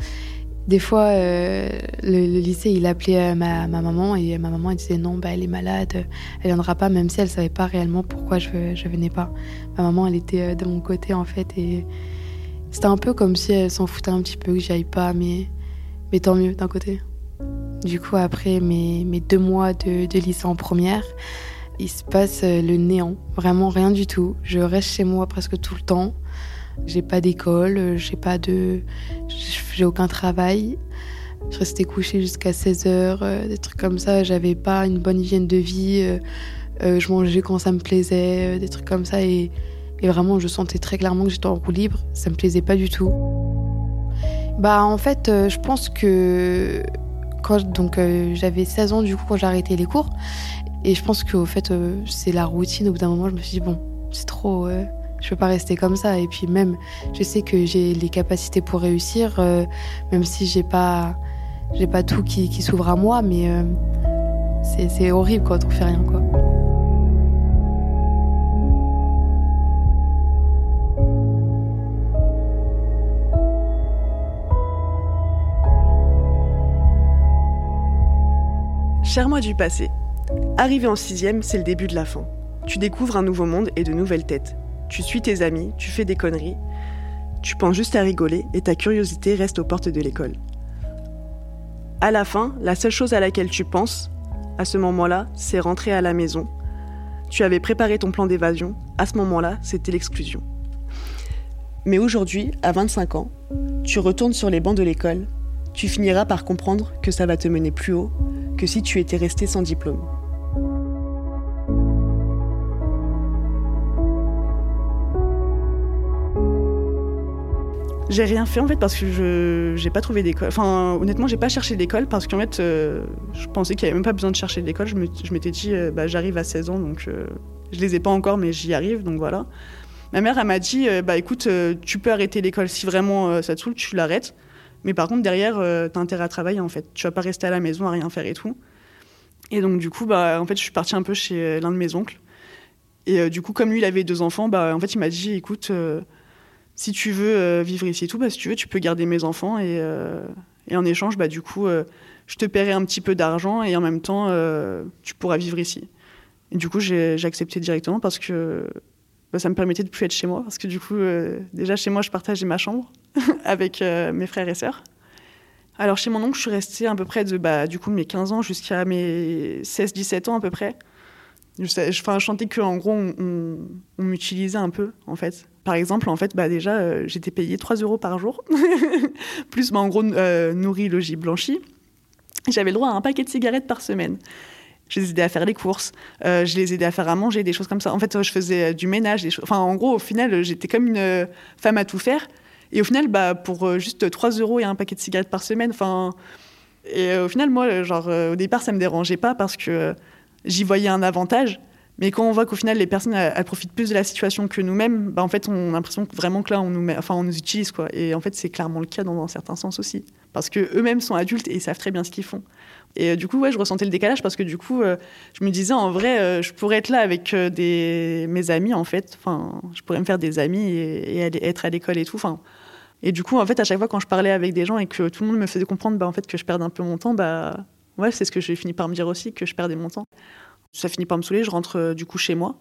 Des fois, euh, le, lycée, il appelait euh, ma, ma maman et ma maman elle disait non, bah, elle est malade, euh, elle viendra pas, même si elle savait pas réellement pourquoi je, je venais pas. Ma maman, elle était de mon côté en fait et c'était un peu comme si elle s'en foutait un petit peu que j'y aille pas, mais, mais tant mieux d'un côté. Du coup, après mes, mes deux mois de, de lycée en première, il se passe le néant, vraiment rien du tout. Je reste chez moi presque tout le temps. J'ai pas d'école, j'ai pas de. J'ai aucun travail. Je restais couchée jusqu'à 16 heures, euh, des trucs comme ça. J'avais pas une bonne hygiène de vie. euh, euh, je mangeais quand ça me plaisait, euh, des trucs comme ça. Et, vraiment, je sentais très clairement que j'étais en roue libre. Ça me plaisait pas du tout. Bah, en fait, euh, je pense que quand donc euh, j'avais 16 ans du coup quand j'ai arrêté les cours et je pense qu'au fait euh, c'est la routine au bout d'un moment je me suis dit bon c'est trop euh, je peux pas rester comme ça et puis même je sais que j'ai les capacités pour réussir euh, même si j'ai pas pas tout qui, s'ouvre à moi mais euh, c'est c'est horrible quand on fait rien quoi Cher moi du passé. Arrivé en sixième, c'est le début de la fin. Tu découvres un nouveau monde et de nouvelles têtes. Tu suis tes amis, tu fais des conneries. Tu penses juste à rigoler et ta curiosité reste aux portes de l'école. À la fin, la seule chose à laquelle tu penses, à ce moment-là, c'est rentrer à la maison. Tu avais préparé ton plan d'évasion. À ce moment-là, c'était l'exclusion. Mais aujourd'hui, à 25 ans, tu retournes sur les bancs de l'école. Tu finiras par comprendre que ça va te mener plus haut que si tu étais resté sans diplôme. J'ai rien fait en fait parce que je j'ai pas trouvé d'école. Enfin, honnêtement, j'ai pas cherché d'école parce qu'en fait, euh, je pensais qu'il y avait même pas besoin de chercher d'école. Je m'étais dit, euh, bah, j'arrive à 16 ans, donc euh, je les ai pas encore, mais j'y arrive, donc voilà. Ma mère, elle m'a dit, euh, bah écoute, tu peux arrêter l'école si vraiment ça te saoule, tu l'arrêtes. Mais par contre, derrière, t'as intérêt à travailler en fait. Tu vas pas rester à la maison à rien faire et tout. Et donc, du coup, bah, en fait, je suis partie un peu chez l'un de mes oncles. Et du coup, comme lui, il avait deux enfants, bah, en fait, il m'a dit, écoute, si tu veux euh, vivre ici et tout, bah, tu veux, tu peux garder mes enfants. Et, euh, en échange, bah, du coup, euh, je te paierai un petit peu d'argent et en même temps, tu pourras vivre ici. Du coup, j'ai accepté directement parce que bah, ça me permettait de plus être chez moi. Parce que du coup, déjà, chez moi, je partageais ma chambre (laughs) avec mes frères et sœurs. Alors, chez mon oncle, je suis restée à peu près de bah, du coup, mes 15 ans jusqu'à mes 16-17 ans à peu près. Je, sais- je, je sentais qu'en gros, on- on m'utilisait un peu, en fait. Par exemple, en fait, bah, déjà, euh, j'étais payée 3 euros par jour, (laughs) plus, bah, en gros, euh, nourri, logis, blanchi. J'avais le droit à un paquet de cigarettes par semaine. Je les aidais à faire les courses, euh, je les aidais à faire à manger, des choses comme ça. En fait, je faisais du ménage, des. Enfin, en gros, au final, j'étais comme une femme à tout faire. Et au final, bah, pour juste 3 euros et un paquet de cigarettes par semaine, enfin. Au final, moi, genre, au départ, ça me dérangeait pas parce que j'y voyais un avantage. Mais quand on voit qu'au final, les personnes, profitent plus de la situation que nous-mêmes, bah, en fait, on a l'impression vraiment que là, on nous, enfin, on nous utilise, quoi. Et en fait, c'est clairement le cas dans un certain sens aussi. Parce qu'eux-mêmes sont adultes et ils savent très bien ce qu'ils font. Et euh, du coup, ouais, je ressentais le décalage parce que du coup, euh, je me disais, en vrai, euh, je pourrais être là avec mes amis, en fait. Enfin, je pourrais me faire des amis et, être à l'école et tout. Et du coup, en fait, à chaque fois, quand je parlais avec des gens et que tout le monde me faisait comprendre bah, en fait, que je perdais un peu mon temps, bah, ouais, c'est ce que j'ai fini par me dire aussi, que je perdais mon temps. Ça finit par me saouler, je rentre euh, du coup chez moi.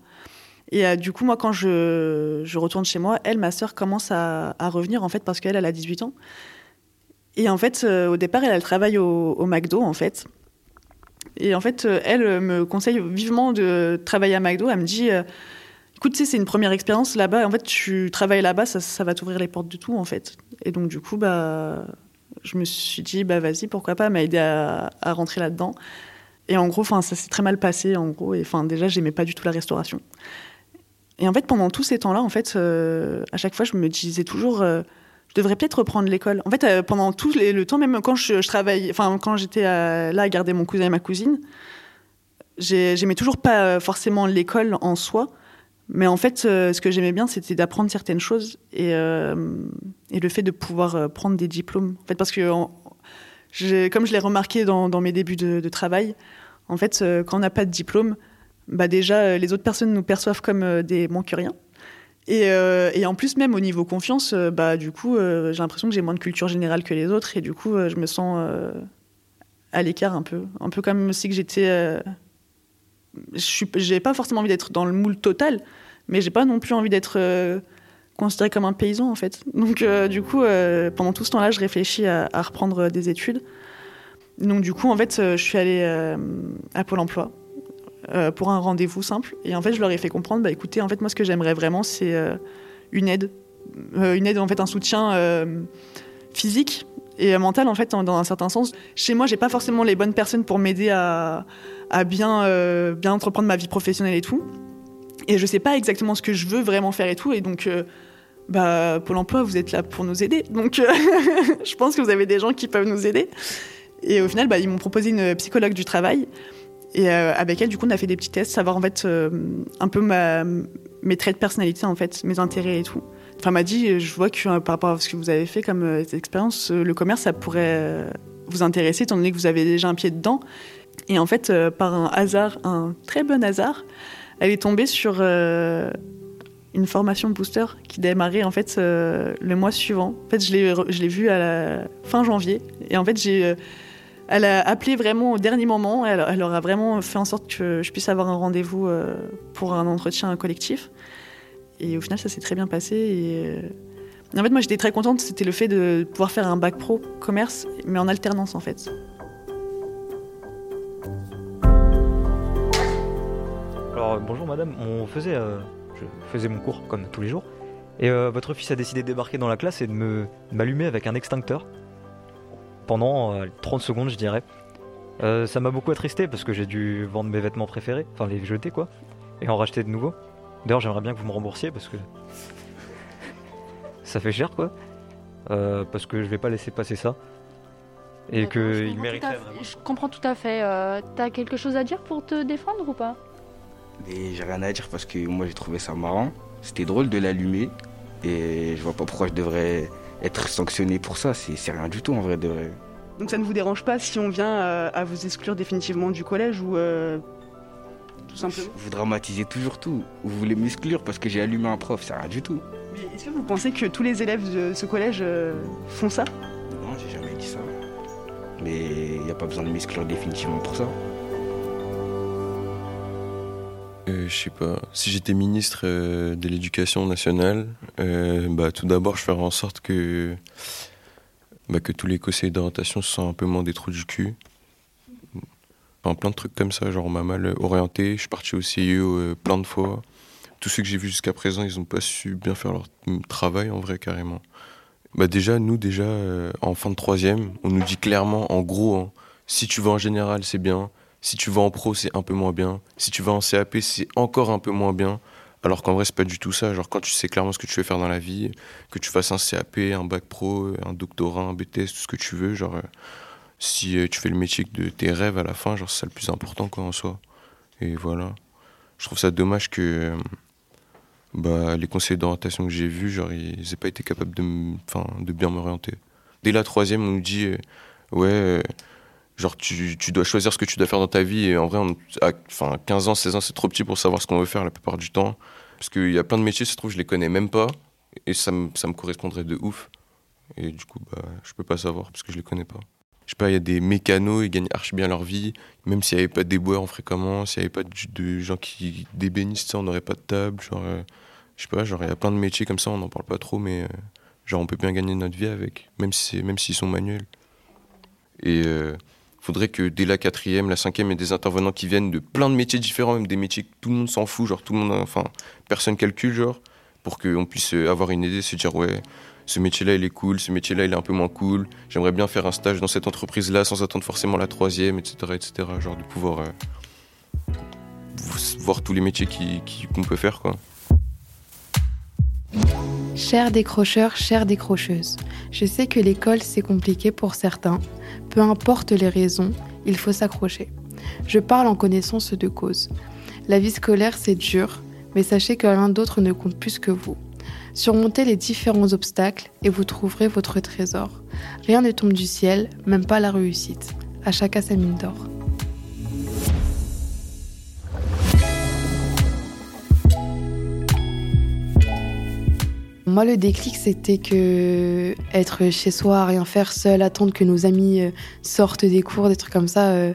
Et euh, du coup, moi, quand je, retourne chez moi, elle, ma sœur, commence à, revenir, en fait, parce qu'elle, elle a 18 ans. Et en fait, euh, au départ, elle, elle travaille au, au McDo, en fait. Et en fait, elle me conseille vivement de travailler à McDo. Elle me dit, écoute, tu sais, c'est une première expérience là-bas. En fait, tu travailles là-bas, ça, va t'ouvrir les portes de tout, en fait. Et donc, du coup, bah, je me suis dit, bah, vas-y, pourquoi pas m'aider à, à rentrer là-dedans. Et en gros, ça s'est très mal passé, en gros. Et déjà, j'aimais pas du tout la restauration. Et en fait, pendant tous ces temps-là, en fait, euh, à chaque fois, je me disais toujours, euh, je devrais peut-être reprendre l'école. En fait, euh, pendant tout le temps, même quand je, je enfin, quand j'étais là à garder mon cousin et ma cousine, j'ai- j'aimais toujours pas forcément l'école en soi. Mais en fait, ce que j'aimais bien, c'était d'apprendre certaines choses et, le fait de pouvoir prendre des diplômes. En fait, parce que comme je l'ai remarqué dans, mes débuts de, travail, en fait, euh, quand on n'a pas de diplôme, bah déjà, euh, les autres personnes nous perçoivent comme euh, des rien. Et, et en plus, même au niveau confiance, bah, du coup, j'ai l'impression que j'ai moins de culture générale que les autres. Et du coup, je me sens à l'écart un peu. Un peu comme si que j'étais. j'ai pas forcément envie d'être dans le moule total, mais j'ai pas non plus envie d'être considéré comme un paysan, en fait. Donc, euh, du coup, euh, pendant tout ce temps-là, je réfléchis à, reprendre des études. Donc, du coup, en fait, euh, je suis allée euh, à Pôle emploi. euh, pour un rendez-vous simple. Et en fait, je leur ai fait comprendre, bah écoutez, en fait, moi, ce que j'aimerais vraiment, c'est euh, une aide, Euh, une aide, en fait, un soutien euh, physique et mental, en fait, dans, un certain sens. Chez moi, j'ai pas forcément les bonnes personnes pour m'aider à, bien, euh, bien entreprendre ma vie professionnelle et tout. Et je sais pas exactement ce que je veux vraiment faire et tout. Et donc, euh, bah, Pôle emploi, vous êtes là pour nous aider. Donc, euh, (laughs) je pense que vous avez des gens qui peuvent nous aider. Et au final, bah, ils m'ont proposé une psychologue du travail. Et euh, avec elle, du coup, on a fait des petits tests, savoir en fait euh, un peu mes traits de personnalité, en fait, mes intérêts et tout. Enfin, m'a dit, je vois que par rapport à ce que vous avez fait comme expérience, le commerce, ça pourrait vous intéresser, étant donné que vous avez déjà un pied dedans. Et en fait, par un hasard, un très bon hasard, elle est tombée sur une formation booster qui démarrait en fait euh, le mois suivant. En fait, je l'ai je l'ai vue à la fin janvier. Et en fait, j'ai euh, elle a appelé vraiment au dernier moment. Elle, elle aura vraiment fait en sorte que je puisse avoir un rendez-vous euh, pour un entretien collectif. Et au final, ça s'est très bien passé. Et, en fait, moi, j'étais très contente. C'était le fait de pouvoir faire un bac pro commerce, mais en alternance, en fait. Alors bonjour madame, on faisait, je faisais mon cours comme tous les jours, et euh, votre fils a décidé de débarquer dans la classe et de me de m'allumer avec un extincteur pendant euh, 30 secondes je dirais. Euh, ça m'a beaucoup attristé parce que j'ai dû vendre mes vêtements préférés, enfin les jeter quoi, et en racheter de nouveaux. D'ailleurs j'aimerais bien que vous me remboursiez parce que ça fait cher quoi, Euh, parce que je vais pas laisser passer ça. Et qu'il comprends mériterait tout à fait- vraiment. Je comprends tout à fait. Euh, T'as quelque chose à dire pour te défendre ou pas? Et j'ai rien à dire parce que moi j'ai trouvé ça marrant. C'était drôle de l'allumer. Et je vois pas pourquoi je devrais être sanctionné pour ça. C'est c'est rien du tout en vrai de vrai. Donc ça ne vous dérange pas si on vient euh, à vous exclure définitivement du collège ou euh, tout simplement? Vous dramatisez toujours tout. Vous voulez m'exclure parce que j'ai allumé un prof. C'est rien du tout. Mais est-ce que vous pensez que tous les élèves de ce collège euh, font ça? Non, j'ai jamais dit ça. Mais il n'y a pas besoin de m'exclure définitivement pour ça. Euh, je sais pas. Si j'étais ministre euh, de l'Éducation nationale, euh, bah, tout d'abord, je ferais en sorte que, bah, que tous les conseils d'orientation se sentent un peu moins des trous du cul. Enfin, plein de trucs comme ça, genre on m'a mal orienté. Je suis parti au CIO plein de fois. Tous ceux que j'ai vus jusqu'à présent, ils n'ont pas su bien faire leur travail en vrai, carrément. Bah déjà, nous, déjà, en fin de troisième, on nous dit clairement, en gros, hein, si tu vas en général, c'est bien. Si tu vas en pro, c'est un peu moins bien. Si tu vas en CAP, c'est encore un peu moins bien. Alors qu'en vrai, c'est pas du tout ça. Genre, quand tu sais clairement ce que tu veux faire dans la vie, que tu fasses un CAP, un bac pro, un doctorat, un BTS, tout ce que tu veux, genre, euh, si euh, tu fais le métier de tes rêves à la fin, genre, c'est le plus important, quoi, en soi. Et voilà. Je trouve ça dommage que euh, bah, les conseillers d'orientation que j'ai vus, genre, ils aient pas été capables de, de bien m'orienter. Dès la troisième, on nous dit, ouais, genre, tu, tu dois choisir ce que tu dois faire dans ta vie. Et en vrai, on, à enfin, 15 ans, 16 ans, c'est trop petit pour savoir ce qu'on veut faire la plupart du temps. Parce qu'il y a plein de métiers, ça se trouve, je les connais même pas. Et ça me, ça correspondrait de ouf. Et du coup, bah, je peux pas savoir parce que je les connais pas. Je sais pas, il y a des mécanos, ils gagnent archi bien leur vie. Même s'il y avait pas de déboueurs, on ferait comment S'il y avait pas de, gens qui débénissent, ça, on n'aurait pas de table. Genre, euh, je sais pas, genre, il y a plein de métiers comme ça, on n'en parle pas trop, mais euh, genre, on peut bien gagner notre vie avec, même si c'est- même s'ils sont manuels. Et euh, faudrait que dès la quatrième, la cinquième, il y ait des intervenants qui viennent de plein de métiers différents, même des métiers que tout le monde s'en fout, genre tout le monde, enfin, personne calcule, genre, pour qu'on puisse euh, avoir une idée, se dire, ouais, ce métier-là, il est cool, ce métier-là, il est un peu moins cool, j'aimerais bien faire un stage dans cette entreprise-là sans attendre forcément la troisième, etc., etc., genre de pouvoir euh, voir tous les métiers qui- qui- qu'on peut faire, quoi. Chers décrocheurs, chères décrocheuses, je sais que l'école c'est compliqué pour certains. Peu importe les raisons, il faut s'accrocher. Je parle en connaissance de cause. La vie scolaire c'est dur, mais sachez que rien d'autre ne compte plus que vous. Surmontez les différents obstacles et vous trouverez votre trésor. Rien ne tombe du ciel, même pas la réussite. À chacun sa mine d'or. Moi, le déclic, c'était que être chez soi, rien faire seul, attendre que nos amis euh, sortent des cours, des trucs comme ça, euh,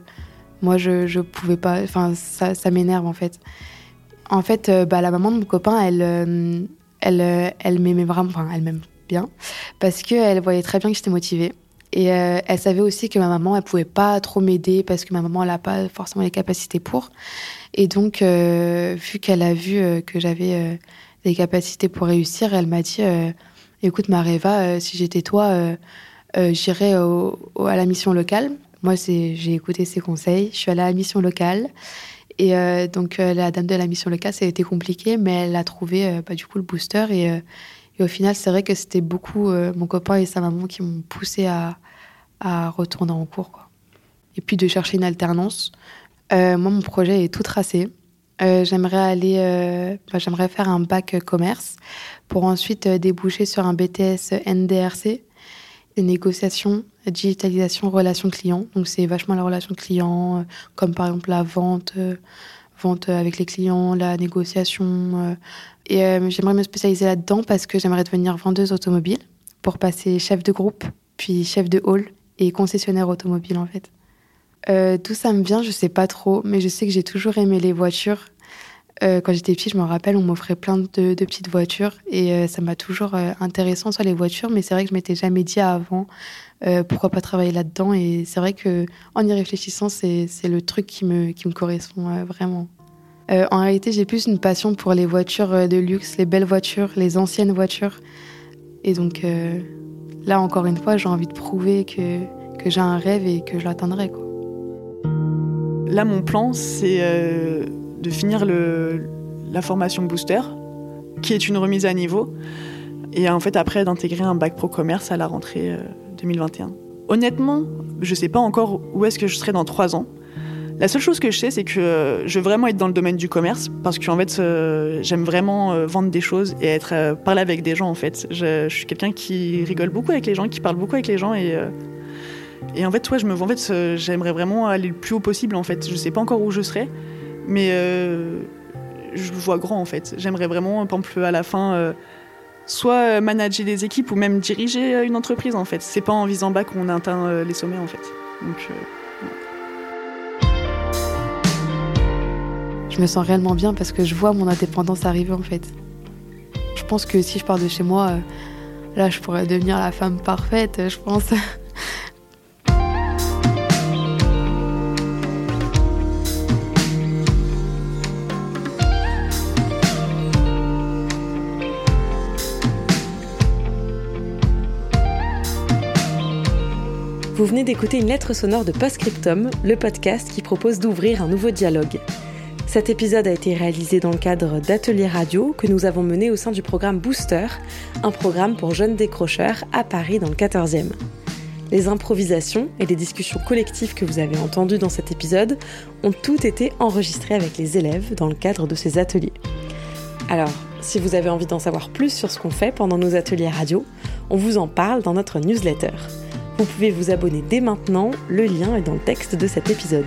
moi, je, je pouvais pas. Enfin, ça, m'énerve en fait. En fait, euh, bah, la maman de mon copain, elle, elle, elle m'aimait vraiment, enfin, elle m'aime bien, parce qu'elle voyait très bien que j'étais motivée. Et elle savait aussi que ma maman, elle pouvait pas trop m'aider parce que ma maman, elle a pas forcément les capacités pour. Et donc, vu qu'elle a vu que j'avais les capacités pour réussir, elle m'a dit, écoute Mareva, si j'étais toi, j'irais à la mission locale. Moi, j'ai écouté ses conseils. Je suis allée à la mission locale. Et euh, donc, euh, la dame de la mission locale, ça a été compliqué, mais elle a trouvé euh, bah, du coup le booster. Et, au final, c'est vrai que c'était beaucoup mon copain et sa maman qui m'ont poussé à, retourner en cours. Et puis de chercher une alternance. moi, mon projet est tout tracé. J'aimerais aller, bah, j'aimerais faire un bac commerce pour ensuite déboucher sur un BTS NDRC, des négociations digitalisation, relation client. Donc c'est vachement la relation client, euh, comme par exemple la vente, euh, vente avec les clients, la négociation. Euh. et j'aimerais me spécialiser là-dedans parce que j'aimerais devenir vendeuse automobile pour passer chef de groupe, puis chef de hall et concessionnaire automobile en fait. D'où ça me vient, je sais pas trop, mais je sais que j'ai toujours aimé les voitures. quand j'étais petite, je me rappelle, on m'offrait plein de, petites voitures et ça m'a toujours intéressant sur les voitures, mais c'est vrai que je m'étais jamais dit avant euh, pourquoi pas travailler là-dedans Et c'est vrai que en y réfléchissant, c'est le truc qui me, qui me correspond euh, vraiment. Euh, en réalité, j'ai plus une passion pour les voitures de luxe, les belles voitures, les anciennes voitures. Et donc là, encore une fois, j'ai envie de prouver que, que j'ai un rêve et que je l'atteindrai. Là, mon plan, c'est de finir la formation booster, qui est une remise à niveau, et en fait après d'intégrer un bac pro commerce à la rentrée 2021. Honnêtement, je sais pas encore où est-ce que je serai dans trois ans. La seule chose que je sais, c'est que je veux vraiment être dans le domaine du commerce parce que euh, j'aime vraiment euh, vendre des choses et être euh, parler avec des gens. En fait, je, suis quelqu'un qui rigole beaucoup avec les gens, qui parle beaucoup avec les gens et et en fait, toi, je me, en fait, j'aimerais vraiment aller le plus haut possible. En fait, je sais pas encore où je serai, mais je vois grand. En fait, j'aimerais vraiment, par exemple, à la fin soit euh, manager des équipes ou même diriger euh, une entreprise en fait. C'est pas en visant bas qu'on atteint euh, les sommets en fait. Donc, Je me sens réellement bien parce que je vois mon indépendance arriver en fait. Je pense que si je pars de chez moi, là je pourrais devenir la femme parfaite, je pense. Vous venez d'écouter une lettre sonore de Postscriptum, le podcast qui propose d'ouvrir un nouveau dialogue. Cet épisode a été réalisé dans le cadre d'ateliers radio que nous avons mené au sein du programme Booster, un programme pour jeunes décrocheurs à Paris dans le 14e. Les improvisations et les discussions collectives que vous avez entendues dans cet épisode ont toutes été enregistrées avec les élèves dans le cadre de ces ateliers. Alors, si vous avez envie d'en savoir plus sur ce qu'on fait pendant nos ateliers radio, on vous en parle dans notre newsletter. Vous pouvez vous abonner dès maintenant, le lien est dans le texte de cet épisode.